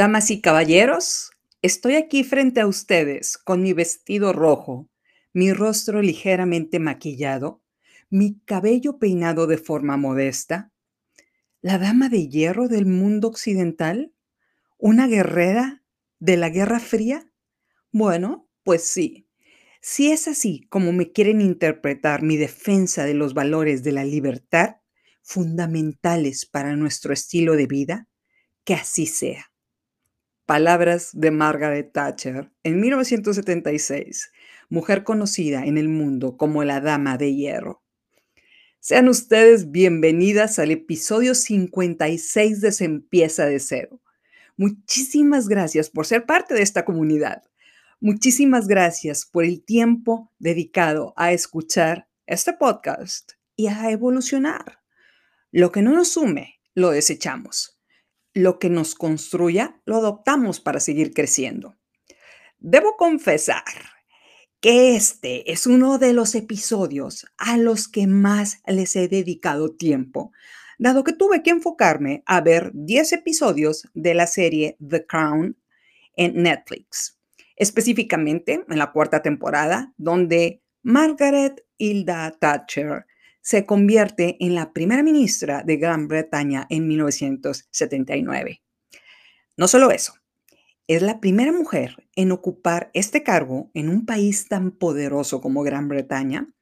Damas y caballeros, estoy aquí frente a ustedes con mi vestido rojo, mi rostro ligeramente maquillado, mi cabello peinado de forma modesta. ¿La dama de hierro del mundo occidental? ¿Una guerrera de la Guerra Fría? Bueno, pues sí. Si es así como me quieren interpretar mi defensa de los valores de la libertad, fundamentales para nuestro estilo de vida, que así sea. Palabras de Margaret Thatcher en 1976, mujer conocida en el mundo como la Dama de Hierro. Sean ustedes bienvenidas al episodio 56 de Se empieza de cero. Muchísimas gracias por ser parte de esta comunidad. Muchísimas gracias por el tiempo dedicado a escuchar este podcast y a evolucionar. Lo que no nos sume, lo desechamos lo que nos construya lo adoptamos para seguir creciendo. Debo confesar que este es uno de los episodios a los que más les he dedicado tiempo, dado que tuve que enfocarme a ver 10 episodios de la serie The Crown en Netflix, específicamente en la cuarta temporada, donde Margaret Hilda Thatcher se convierte en la primera ministra de Gran Bretaña en 1979. No solo eso, es la primera mujer en ocupar este cargo en un país tan poderoso como Gran Bretaña.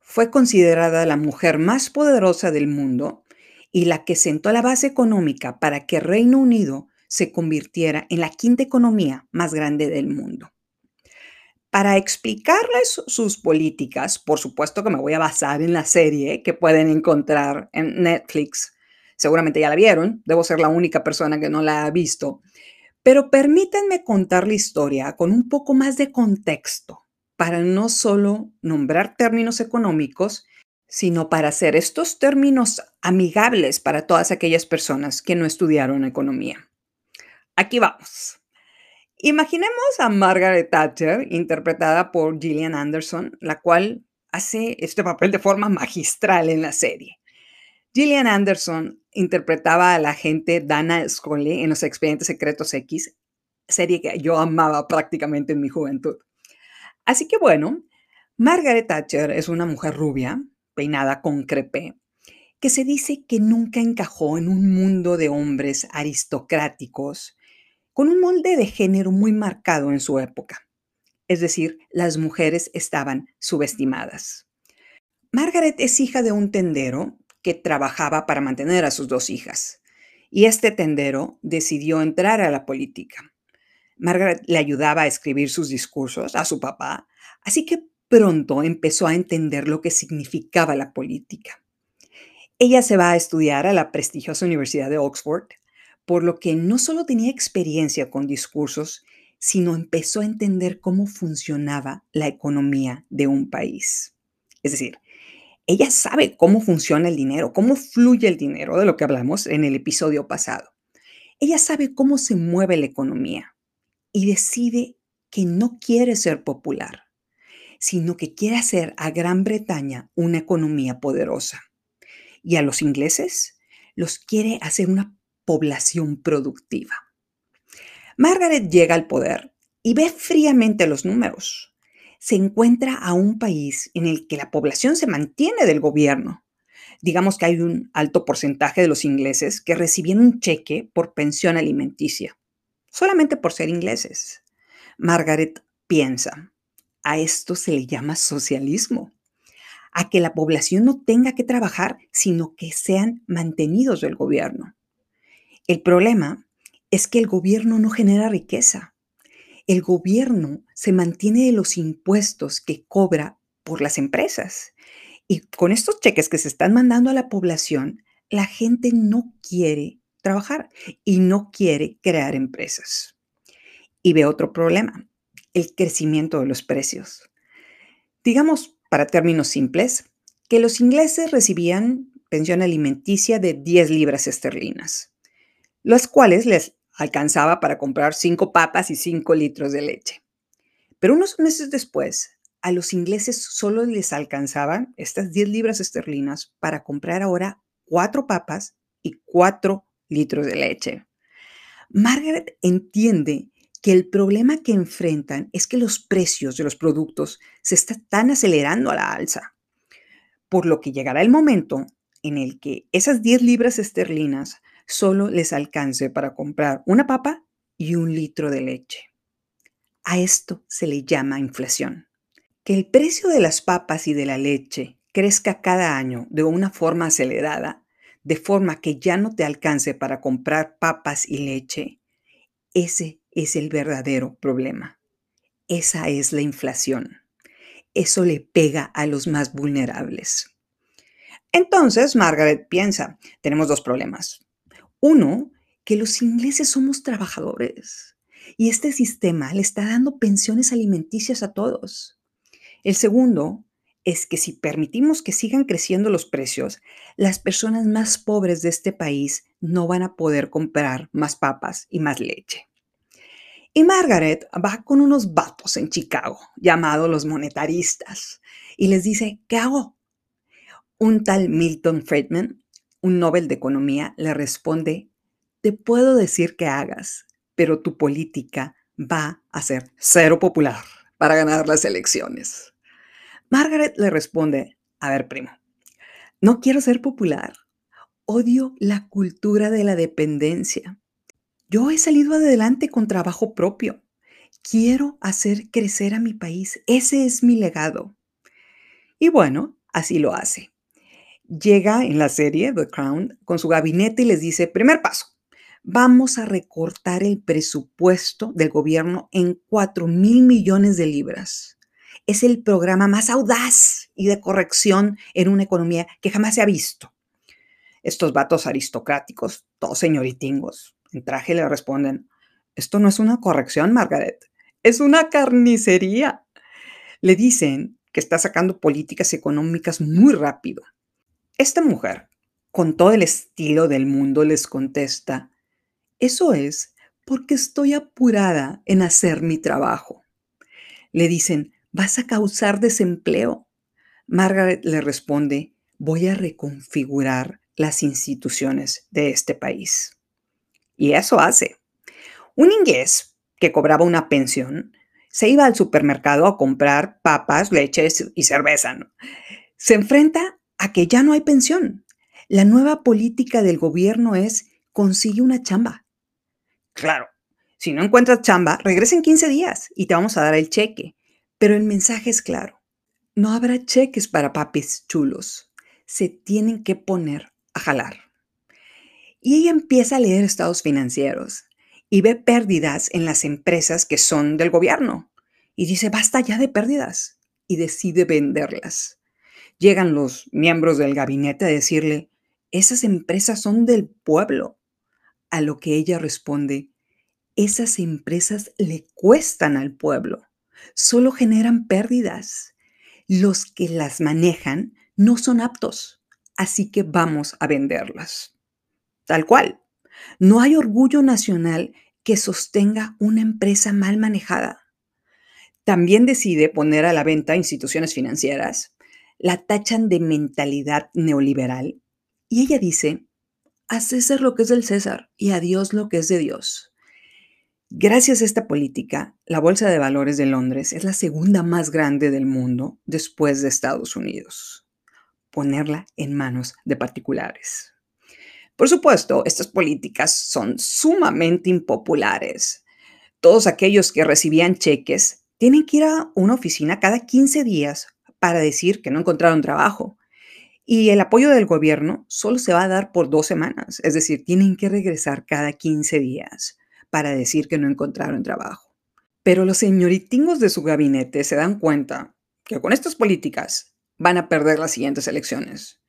Fue considerada la mujer más poderosa del mundo y la que sentó la base económica para que Reino Unido se convirtiera en la quinta economía más grande del mundo. Para explicarles sus políticas, por supuesto que me voy a basar en la serie que pueden encontrar en Netflix. Seguramente ya la vieron, debo ser la única persona que no la ha visto. Pero permítanme contar la historia con un poco más de contexto para no solo nombrar términos económicos, sino para hacer estos términos amigables para todas aquellas personas que no estudiaron economía. Aquí vamos. Imaginemos a Margaret Thatcher, interpretada por Gillian Anderson, la cual hace este papel de forma magistral en la serie. Gillian Anderson interpretaba a la agente Dana Scully en Los Expedientes Secretos X, serie que yo amaba prácticamente en mi juventud. Así que bueno, Margaret Thatcher es una mujer rubia, peinada con crepé, que se dice que nunca encajó en un mundo de hombres aristocráticos con un molde de género muy marcado en su época. Es decir, las mujeres estaban subestimadas. Margaret es hija de un tendero que trabajaba para mantener a sus dos hijas, y este tendero decidió entrar a la política. Margaret le ayudaba a escribir sus discursos a su papá, así que pronto empezó a entender lo que significaba la política. Ella se va a estudiar a la prestigiosa Universidad de Oxford, por lo que no solo tenía experiencia con discursos, sino empezó a entender cómo funcionaba la economía de un país. Es decir, ella sabe cómo funciona el dinero, cómo fluye el dinero, de lo que hablamos en el episodio pasado. Ella sabe cómo se mueve la economía y decide que no quiere ser popular, sino que quiere hacer a Gran Bretaña una economía poderosa. Y a los ingleses los quiere hacer una población productiva. Margaret llega al poder y ve fríamente los números. Se encuentra a un país en el que la población se mantiene del gobierno. Digamos que hay un alto porcentaje de los ingleses que recibían un cheque por pensión alimenticia, solamente por ser ingleses. Margaret piensa, a esto se le llama socialismo, a que la población no tenga que trabajar, sino que sean mantenidos del gobierno. El problema es que el gobierno no genera riqueza. El gobierno se mantiene de los impuestos que cobra por las empresas. Y con estos cheques que se están mandando a la población, la gente no quiere trabajar y no quiere crear empresas. Y ve otro problema, el crecimiento de los precios. Digamos, para términos simples, que los ingleses recibían pensión alimenticia de 10 libras esterlinas las cuales les alcanzaba para comprar cinco papas y cinco litros de leche. Pero unos meses después, a los ingleses solo les alcanzaban estas 10 libras esterlinas para comprar ahora cuatro papas y cuatro litros de leche. Margaret entiende que el problema que enfrentan es que los precios de los productos se están acelerando a la alza, por lo que llegará el momento en el que esas 10 libras esterlinas solo les alcance para comprar una papa y un litro de leche. A esto se le llama inflación. Que el precio de las papas y de la leche crezca cada año de una forma acelerada, de forma que ya no te alcance para comprar papas y leche, ese es el verdadero problema. Esa es la inflación. Eso le pega a los más vulnerables. Entonces, Margaret piensa, tenemos dos problemas. Uno, que los ingleses somos trabajadores y este sistema le está dando pensiones alimenticias a todos. El segundo es que si permitimos que sigan creciendo los precios, las personas más pobres de este país no van a poder comprar más papas y más leche. Y Margaret va con unos vatos en Chicago, llamados los monetaristas, y les dice, ¿qué hago? Un tal Milton Friedman, un Nobel de Economía, le responde, te puedo decir que hagas, pero tu política va a ser cero popular para ganar las elecciones. Margaret le responde, a ver, primo, no quiero ser popular. Odio la cultura de la dependencia. Yo he salido adelante con trabajo propio. Quiero hacer crecer a mi país. Ese es mi legado. Y bueno, así lo hace. Llega en la serie The Crown con su gabinete y les dice, primer paso, vamos a recortar el presupuesto del gobierno en 4 mil millones de libras. Es el programa más audaz y de corrección en una economía que jamás se ha visto. Estos vatos aristocráticos, todos señoritingos, en traje le responden, esto no es una corrección, Margaret, es una carnicería. Le dicen que está sacando políticas económicas muy rápido. Esta mujer, con todo el estilo del mundo, les contesta, eso es porque estoy apurada en hacer mi trabajo. Le dicen, vas a causar desempleo. Margaret le responde, voy a reconfigurar las instituciones de este país. Y eso hace. Un inglés que cobraba una pensión se iba al supermercado a comprar papas, leches y cerveza. Se enfrenta a que ya no hay pensión. La nueva política del gobierno es consigue una chamba. Claro, si no encuentras chamba, regresa en 15 días y te vamos a dar el cheque. Pero el mensaje es claro. No habrá cheques para papis chulos. Se tienen que poner a jalar. Y ella empieza a leer estados financieros y ve pérdidas en las empresas que son del gobierno. Y dice, basta ya de pérdidas. Y decide venderlas. Llegan los miembros del gabinete a decirle, esas empresas son del pueblo. A lo que ella responde, esas empresas le cuestan al pueblo, solo generan pérdidas. Los que las manejan no son aptos, así que vamos a venderlas. Tal cual. No hay orgullo nacional que sostenga una empresa mal manejada. También decide poner a la venta instituciones financieras, la tachan de mentalidad neoliberal y ella dice, a César lo que es del César y a Dios lo que es de Dios. Gracias a esta política, la Bolsa de Valores de Londres es la segunda más grande del mundo después de Estados Unidos. Ponerla en manos de particulares. Por supuesto, estas políticas son sumamente impopulares. Todos aquellos que recibían cheques tienen que ir a una oficina cada 15 días para decir que no encontraron trabajo y el apoyo del gobierno solo se va a dar por dos semanas, es decir, tienen que regresar cada 15 días para decir que no encontraron trabajo. Pero los señoritingos de su gabinete se dan cuenta que con estas políticas van a perder las siguientes elecciones,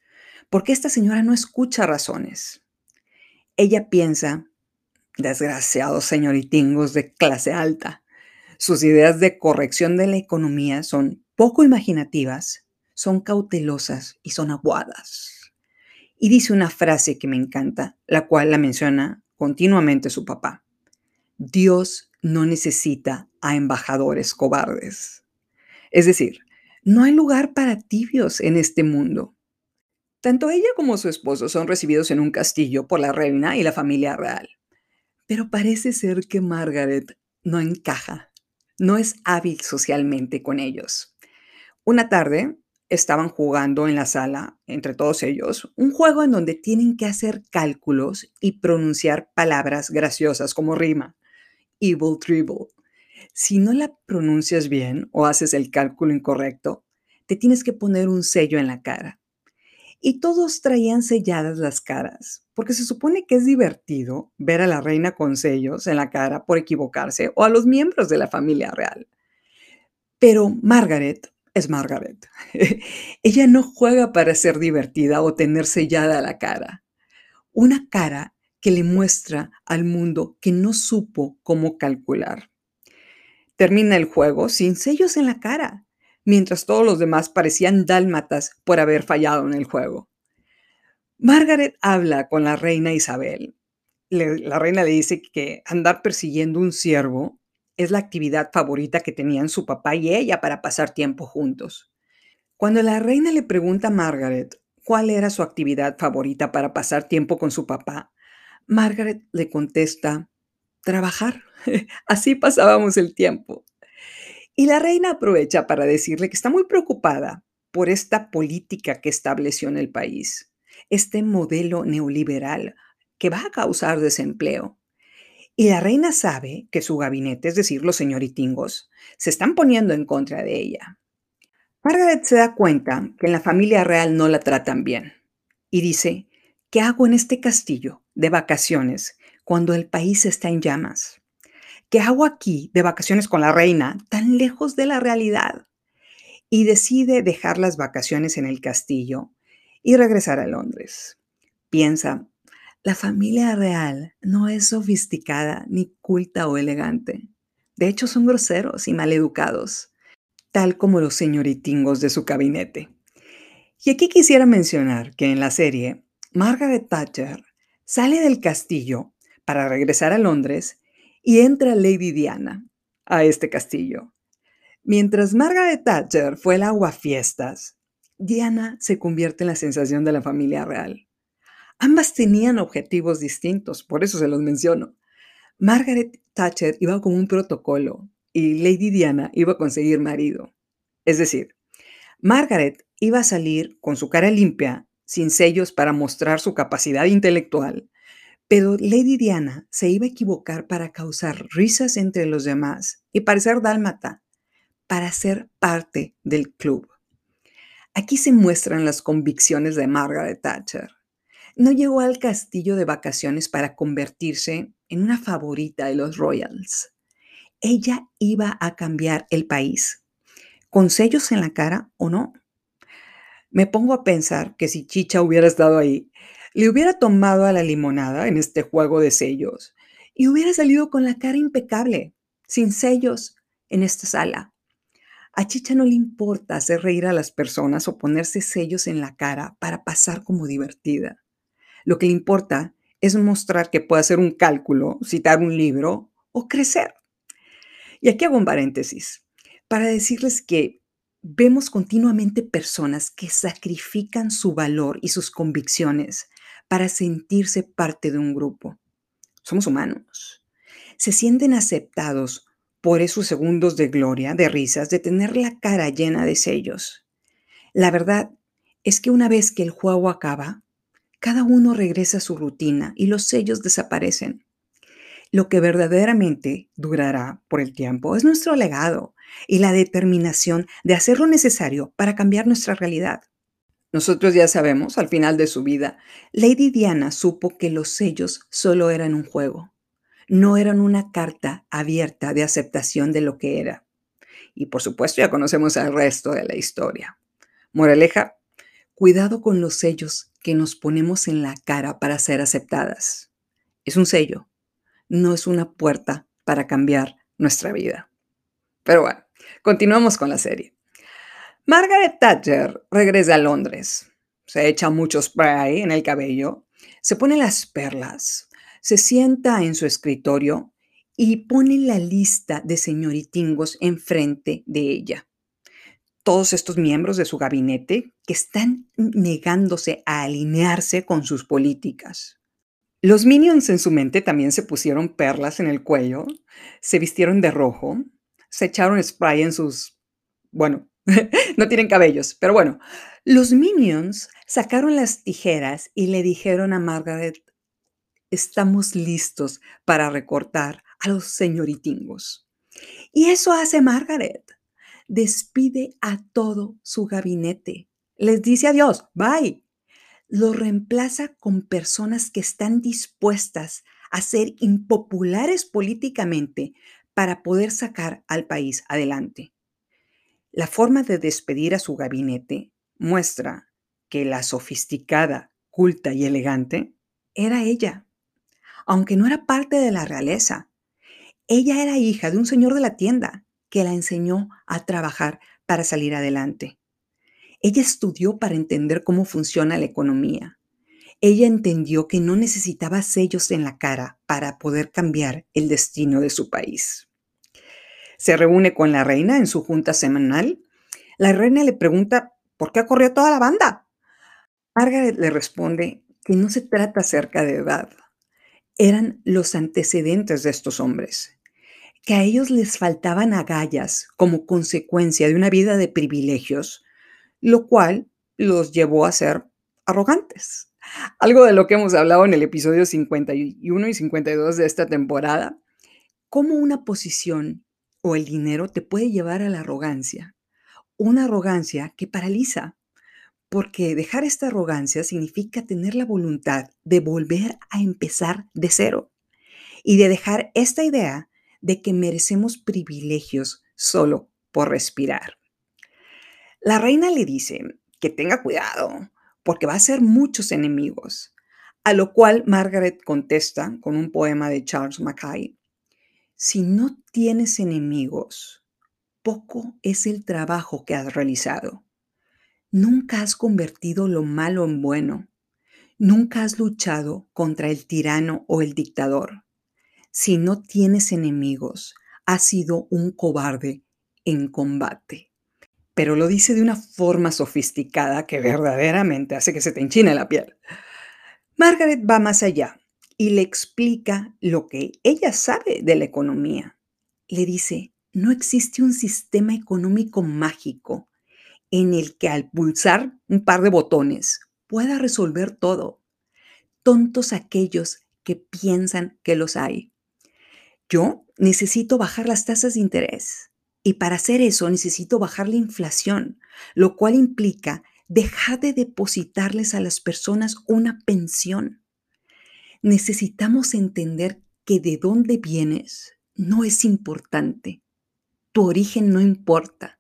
porque esta señora no escucha razones. Ella piensa, desgraciados señoritingos de clase alta, sus ideas de corrección de la economía son poco imaginativas son cautelosas y son aguadas. Y dice una frase que me encanta, la cual la menciona continuamente su papá. Dios no necesita a embajadores cobardes. Es decir, no hay lugar para tibios en este mundo. Tanto ella como su esposo son recibidos en un castillo por la reina y la familia real. Pero parece ser que Margaret no encaja, no es hábil socialmente con ellos. Una tarde estaban jugando en la sala, entre todos ellos, un juego en donde tienen que hacer cálculos y pronunciar palabras graciosas como rima. Evil dribble. Si no la pronuncias bien o haces el cálculo incorrecto, te tienes que poner un sello en la cara. Y todos traían selladas las caras, porque se supone que es divertido ver a la reina con sellos en la cara por equivocarse o a los miembros de la familia real. Pero Margaret es Margaret. Ella no juega para ser divertida o tener sellada la cara. Una cara que le muestra al mundo que no supo cómo calcular. Termina el juego sin sellos en la cara, mientras todos los demás parecían dálmatas por haber fallado en el juego. Margaret habla con la reina Isabel. la reina le dice que andar persiguiendo un ciervo es la actividad favorita que tenían su papá y ella para pasar tiempo juntos. Cuando la reina le pregunta a Margaret cuál era su actividad favorita para pasar tiempo con su papá, Margaret le contesta, trabajar. Así pasábamos el tiempo. Y la reina aprovecha para decirle que está muy preocupada por esta política que estableció en el país, este modelo neoliberal que va a causar desempleo. Y la reina sabe que su gabinete, es decir, los señoritingos, se están poniendo en contra de ella. Margaret se da cuenta que en la familia real no la tratan bien y dice, ¿qué hago en este castillo de vacaciones cuando el país está en llamas? ¿Qué hago aquí de vacaciones con la reina tan lejos de la realidad? Y decide dejar las vacaciones en el castillo y regresar a Londres. Piensa, la familia real no es sofisticada, ni culta o elegante. De hecho, son groseros y maleducados, tal como los señoritingos de su gabinete. Y aquí quisiera mencionar que en la serie, Margaret Thatcher sale del castillo para regresar a Londres y entra Lady Diana a este castillo. Mientras Margaret Thatcher fue el aguafiestas, Diana se convierte en la sensación de la familia real. Ambas tenían objetivos distintos, por eso se los menciono. Margaret Thatcher iba con un protocolo y Lady Diana iba a conseguir marido. Es decir, Margaret iba a salir con su cara limpia, sin sellos para mostrar su capacidad intelectual, pero Lady Diana se iba a equivocar para causar risas entre los demás y parecer dálmata, para ser parte del club. Aquí se muestran las convicciones de Margaret Thatcher no llegó al castillo de vacaciones para convertirse en una favorita de los Royals. Ella iba a cambiar el país, con sellos en la cara o no. Me pongo a pensar que si Chicha hubiera estado ahí, le hubiera tomado a la limonada en este juego de sellos y hubiera salido con la cara impecable, sin sellos, en esta sala. A Chicha no le importa hacer reír a las personas o ponerse sellos en la cara para pasar como divertida. Lo que le importa es mostrar que puede hacer un cálculo, citar un libro o crecer. Y aquí hago un paréntesis para decirles que vemos continuamente personas que sacrifican su valor y sus convicciones para sentirse parte de un grupo. Somos humanos. Se sienten aceptados por esos segundos de gloria, de risas, de tener la cara llena de sellos. La verdad es que una vez que el juego acaba, cada uno regresa a su rutina y los sellos desaparecen. Lo que verdaderamente durará por el tiempo es nuestro legado y la determinación de hacer lo necesario para cambiar nuestra realidad. Nosotros ya sabemos, al final de su vida, Lady Diana supo que los sellos solo eran un juego, no eran una carta abierta de aceptación de lo que era. Y por supuesto ya conocemos el resto de la historia. Moraleja, cuidado con los sellos que nos ponemos en la cara para ser aceptadas. Es un sello, no es una puerta para cambiar nuestra vida. Pero bueno, continuamos con la serie. Margaret Thatcher regresa a Londres. Se echa mucho spray en el cabello, se pone las perlas, se sienta en su escritorio y pone la lista de señoritingos enfrente de ella todos estos miembros de su gabinete que están negándose a alinearse con sus políticas. Los Minions en su mente también se pusieron perlas en el cuello, se vistieron de rojo, se echaron spray en sus bueno, no tienen cabellos, pero bueno, los Minions sacaron las tijeras y le dijeron a Margaret: "Estamos listos para recortar a los señoritingos". Y eso hace Margaret. Despide a todo su gabinete. Les dice adiós, bye. Lo reemplaza con personas que están dispuestas a ser impopulares políticamente para poder sacar al país adelante. La forma de despedir a su gabinete muestra que la sofisticada, culta y elegante era ella, aunque no era parte de la realeza. Ella era hija de un señor de la tienda que la enseñó a trabajar para salir adelante. Ella estudió para entender cómo funciona la economía. Ella entendió que no necesitaba sellos en la cara para poder cambiar el destino de su país. Se reúne con la reina en su junta semanal. La reina le pregunta, ¿por qué corrió toda la banda? Margaret le responde que no se trata acerca de edad. Eran los antecedentes de estos hombres que a ellos les faltaban agallas como consecuencia de una vida de privilegios, lo cual los llevó a ser arrogantes. Algo de lo que hemos hablado en el episodio 51 y 52 de esta temporada, cómo una posición o el dinero te puede llevar a la arrogancia. Una arrogancia que paraliza, porque dejar esta arrogancia significa tener la voluntad de volver a empezar de cero y de dejar esta idea de que merecemos privilegios solo por respirar. La reina le dice que tenga cuidado porque va a ser muchos enemigos, a lo cual Margaret contesta con un poema de Charles Mackay. Si no tienes enemigos, poco es el trabajo que has realizado. Nunca has convertido lo malo en bueno. Nunca has luchado contra el tirano o el dictador. Si no tienes enemigos, has sido un cobarde en combate. Pero lo dice de una forma sofisticada que verdaderamente hace que se te enchine la piel. Margaret va más allá y le explica lo que ella sabe de la economía. Le dice, no existe un sistema económico mágico en el que al pulsar un par de botones pueda resolver todo. Tontos aquellos que piensan que los hay. Yo necesito bajar las tasas de interés y para hacer eso necesito bajar la inflación, lo cual implica dejar de depositarles a las personas una pensión. Necesitamos entender que de dónde vienes no es importante. Tu origen no importa.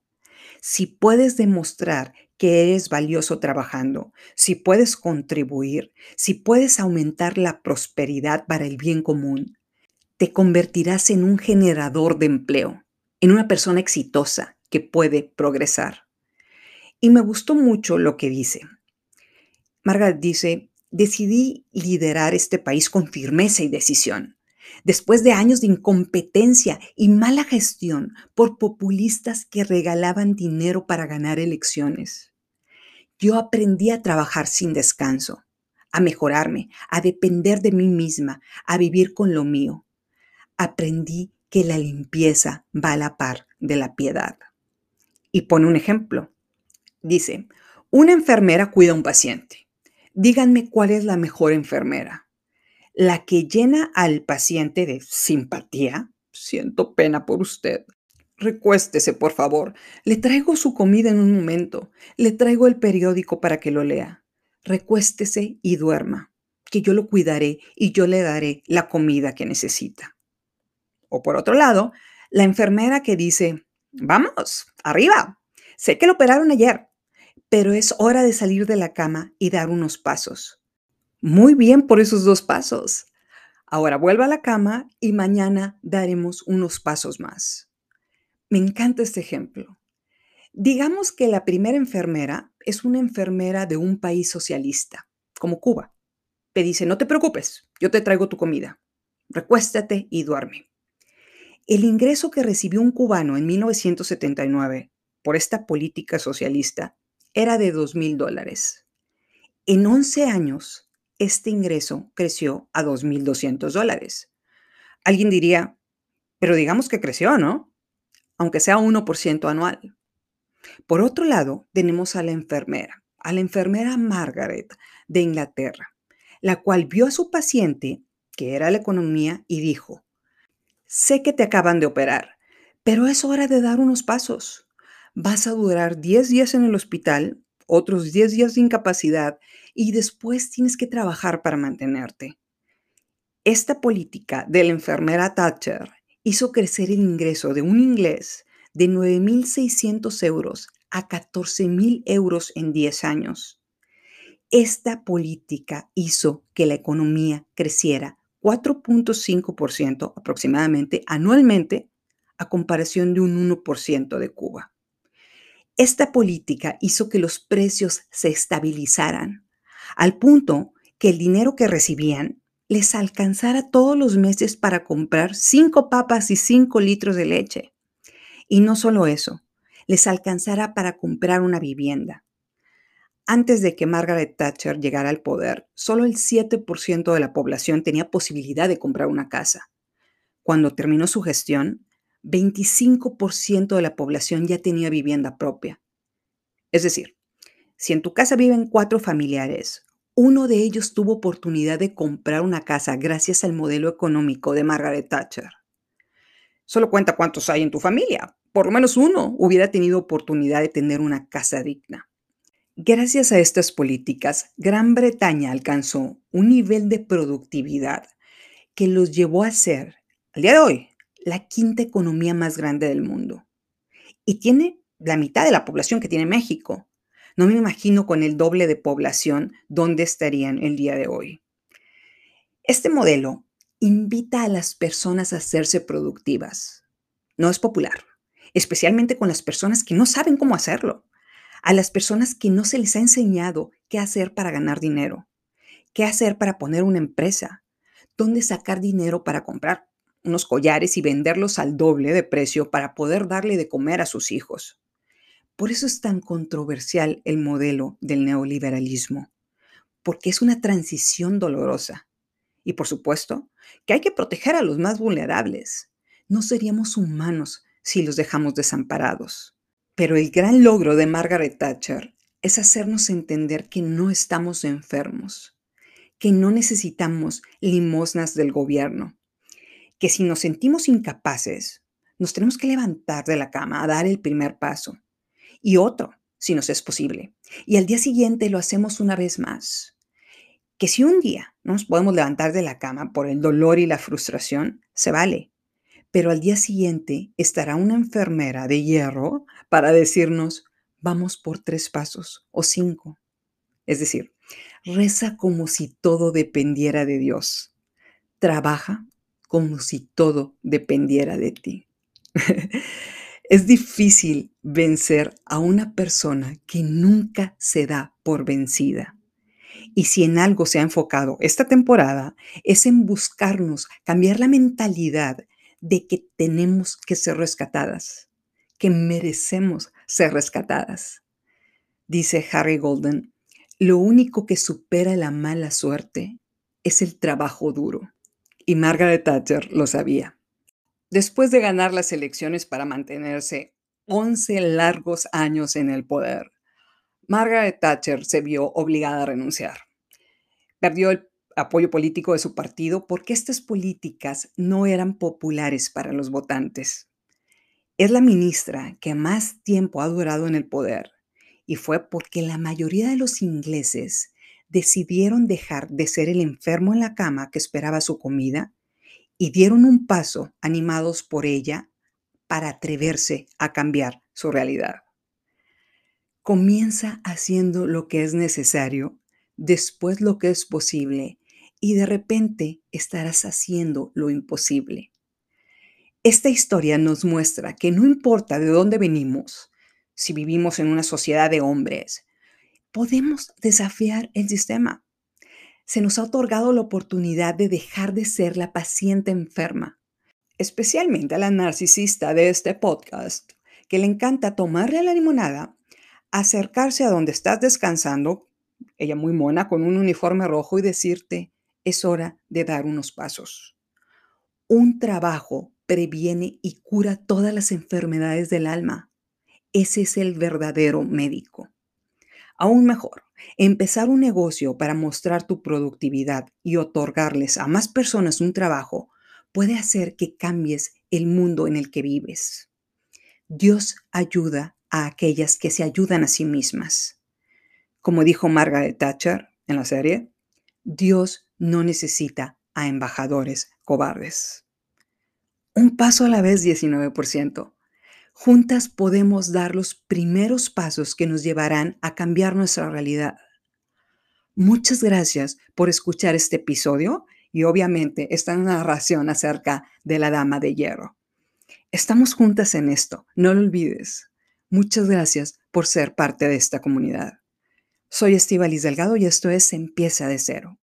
Si puedes demostrar que eres valioso trabajando, si puedes contribuir, si puedes aumentar la prosperidad para el bien común, te convertirás en un generador de empleo, en una persona exitosa que puede progresar. Y me gustó mucho lo que dice. Margaret dice, decidí liderar este país con firmeza y decisión, después de años de incompetencia y mala gestión por populistas que regalaban dinero para ganar elecciones. Yo aprendí a trabajar sin descanso, a mejorarme, a depender de mí misma, a vivir con lo mío aprendí que la limpieza va a la par de la piedad. Y pone un ejemplo. Dice, una enfermera cuida a un paciente. Díganme cuál es la mejor enfermera. La que llena al paciente de simpatía. Siento pena por usted. Recuéstese, por favor. Le traigo su comida en un momento. Le traigo el periódico para que lo lea. Recuéstese y duerma, que yo lo cuidaré y yo le daré la comida que necesita. O por otro lado, la enfermera que dice, vamos, arriba, sé que lo operaron ayer, pero es hora de salir de la cama y dar unos pasos. Muy bien por esos dos pasos. Ahora vuelva a la cama y mañana daremos unos pasos más. Me encanta este ejemplo. Digamos que la primera enfermera es una enfermera de un país socialista, como Cuba. Te dice, no te preocupes, yo te traigo tu comida. Recuéstate y duerme. El ingreso que recibió un cubano en 1979 por esta política socialista era de 2 mil dólares. En 11 años, este ingreso creció a 2.200 dólares. Alguien diría, pero digamos que creció, ¿no? Aunque sea 1% anual. Por otro lado, tenemos a la enfermera, a la enfermera Margaret de Inglaterra, la cual vio a su paciente, que era la economía, y dijo, sé que te acaban de operar, pero es hora de dar unos pasos. Vas a durar 10 días en el hospital, otros 10 días de incapacidad y después tienes que trabajar para mantenerte. Esta política de la enfermera Thatcher hizo crecer el ingreso de un inglés de 9.600 euros a 14.000 euros en 10 años. Esta política hizo que la economía creciera 4.5% aproximadamente anualmente a comparación de un 1% de Cuba. Esta política hizo que los precios se estabilizaran al punto que el dinero que recibían les alcanzara todos los meses para comprar cinco papas y cinco litros de leche. Y no solo eso, les alcanzara para comprar una vivienda. Antes de que Margaret Thatcher llegara al poder, solo el 7% de la población tenía posibilidad de comprar una casa. Cuando terminó su gestión, 25% de la población ya tenía vivienda propia. Es decir, si en tu casa viven cuatro familiares, uno de ellos tuvo oportunidad de comprar una casa gracias al modelo económico de Margaret Thatcher. Solo cuenta cuántos hay en tu familia. Por lo menos uno hubiera tenido oportunidad de tener una casa digna. Gracias a estas políticas, Gran Bretaña alcanzó un nivel de productividad que los llevó a ser, al día de hoy, la quinta economía más grande del mundo. Y tiene la mitad de la población que tiene México. No me imagino con el doble de población dónde estarían el día de hoy. Este modelo invita a las personas a hacerse productivas. No es popular, especialmente con las personas que no saben cómo hacerlo, a las personas que no se les ha enseñado qué hacer para ganar dinero, qué hacer para poner una empresa, dónde sacar dinero para comprar unos collares y venderlos al doble de precio para poder darle de comer a sus hijos. Por eso es tan controversial el modelo del neoliberalismo, porque es una transición dolorosa. Y por supuesto que hay que proteger a los más vulnerables. No seríamos humanos si los dejamos desamparados. Pero el gran logro de Margaret Thatcher es hacernos entender que no estamos enfermos, que no necesitamos limosnas del gobierno, que si nos sentimos incapaces, nos tenemos que levantar de la cama a dar el primer paso y otro, si nos es posible. Y al día siguiente lo hacemos una vez más. Que si un día no nos podemos levantar de la cama por el dolor y la frustración, se vale. Pero al día siguiente estará una enfermera de hierro para decirnos, vamos por tres pasos o cinco. Es decir, reza como si todo dependiera de Dios. Trabaja como si todo dependiera de ti. Es difícil vencer a una persona que nunca se da por vencida. Y si en algo se ha enfocado esta temporada, es en buscarnos cambiar la mentalidad de que tenemos que ser rescatadas, que merecemos ser rescatadas. Dice Harry Golden, lo único que supera la mala suerte es el trabajo duro. Y Margaret Thatcher lo sabía. Después de ganar las elecciones para mantenerse 11 largos años en el poder, Margaret Thatcher se vio obligada a renunciar. Perdió el apoyo político de su partido porque estas políticas no eran populares para los votantes. Es la ministra que más tiempo ha durado en el poder y fue porque la mayoría de los ingleses decidieron dejar de ser el enfermo en la cama que esperaba su comida y dieron un paso animados por ella para atreverse a cambiar su realidad. Comienza haciendo lo que es necesario, después lo que es posible y de repente estarás haciendo lo imposible. Esta historia nos muestra que no importa de dónde venimos, si vivimos en una sociedad de hombres, podemos desafiar el sistema se nos ha otorgado la oportunidad de dejar de ser la paciente enferma, especialmente a la narcisista de este podcast, que le encanta tomarle la limonada, acercarse a donde estás descansando, ella muy mona, con un uniforme rojo y decirte, es hora de dar unos pasos. Un trabajo previene y cura todas las enfermedades del alma. Ese es el verdadero médico. Aún mejor, empezar un negocio para mostrar tu productividad y otorgarles a más personas un trabajo puede hacer que cambies el mundo en el que vives. Dios ayuda a aquellas que se ayudan a sí mismas. Como dijo Margaret Thatcher en la serie, Dios no necesita a embajadores cobardes. Un paso a la vez 19%. Juntas podemos dar los primeros pasos que nos llevarán a cambiar nuestra realidad. Muchas gracias por escuchar este episodio y obviamente esta narración acerca de la Dama de Hierro. Estamos juntas en esto, no lo olvides. Muchas gracias por ser parte de esta comunidad. Soy Estivalis Delgado y esto es Empieza de Cero.